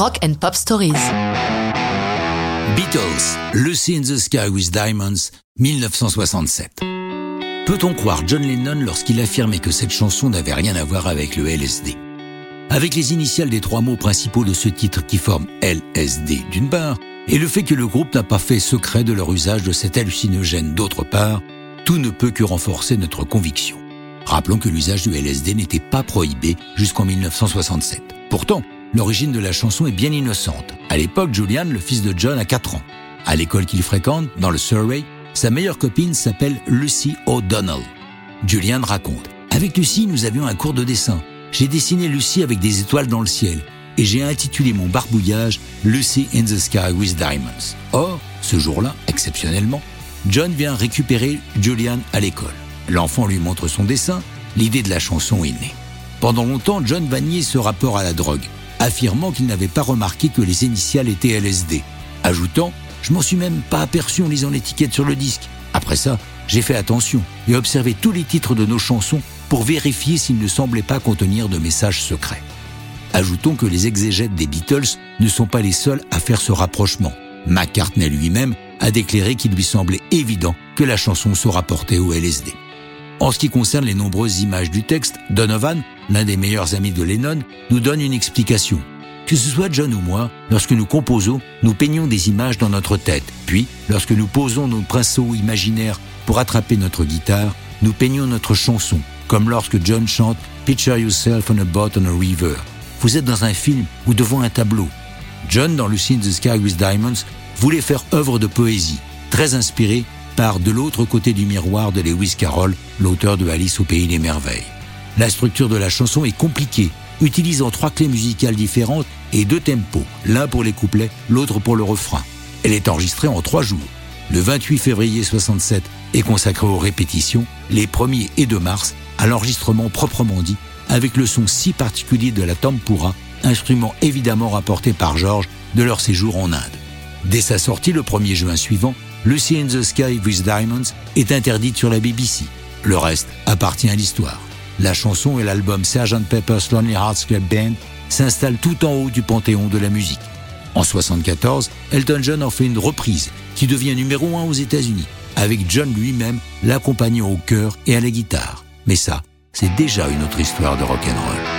Rock and Pop Stories. Beatles, Lucy in the Sky with Diamonds, 1967. Peut-on croire John Lennon lorsqu'il affirmait que cette chanson n'avait rien à voir avec le LSD Avec les initiales des trois mots principaux de ce titre qui forment LSD d'une part, et le fait que le groupe n'a pas fait secret de leur usage de cet hallucinogène d'autre part, tout ne peut que renforcer notre conviction. Rappelons que l'usage du LSD n'était pas prohibé jusqu'en 1967. Pourtant, l'origine de la chanson est bien innocente. À l'époque, Julian, le fils de John, a 4 ans. À l'école qu'il fréquente, dans le Surrey, sa meilleure copine s'appelle Lucy O'Donnell. Julian raconte Avec Lucy, nous avions un cours de dessin. J'ai dessiné Lucy avec des étoiles dans le ciel et j'ai intitulé mon barbouillage Lucy in the Sky with Diamonds. Or, ce jour-là, exceptionnellement, John vient récupérer Julian à l'école. L'enfant lui montre son dessin, l'idée de la chanson est née. Pendant longtemps, John va nier ce rapport à la drogue, affirmant qu'il n'avait pas remarqué que les initiales étaient LSD, ajoutant Je m'en suis même pas aperçu en lisant l'étiquette sur le disque. Après ça, j'ai fait attention et observé tous les titres de nos chansons pour vérifier s'ils ne semblaient pas contenir de messages secrets. Ajoutons que les exégètes des Beatles ne sont pas les seuls à faire ce rapprochement. McCartney lui-même a déclaré qu'il lui semblait évident que la chanson se rapportait au LSD. En ce qui concerne les nombreuses images du texte, Donovan, l'un des meilleurs amis de Lennon, nous donne une explication. Que ce soit John ou moi, lorsque nous composons, nous peignons des images dans notre tête. Puis, lorsque nous posons nos pinceaux imaginaires pour attraper notre guitare, nous peignons notre chanson, comme lorsque John chante Picture yourself on a boat on a river. Vous êtes dans un film ou devant un tableau. John, dans Lucy the Sky with Diamonds, voulait faire œuvre de poésie, très inspiré par De l'autre côté du miroir de Lewis Carroll, l'auteur de Alice au pays des merveilles. La structure de la chanson est compliquée, utilisant trois clés musicales différentes et deux tempos, l'un pour les couplets, l'autre pour le refrain. Elle est enregistrée en trois jours. Le 28 février 67 est consacré aux répétitions, les 1er et 2 mars à l'enregistrement proprement dit avec le son si particulier de la tempura, instrument évidemment rapporté par George de leur séjour en Inde. Dès sa sortie le 1er juin suivant, Lucy in the Sky with Diamonds est interdite sur la BBC. Le reste appartient à l'histoire. La chanson et l'album Sgt. Pepper's Lonely Hearts Club Band s'installent tout en haut du panthéon de la musique. En 1974, Elton John en fait une reprise qui devient numéro un aux États-Unis, avec John lui-même l'accompagnant au chœur et à la guitare. Mais ça, c'est déjà une autre histoire de rock'n'roll.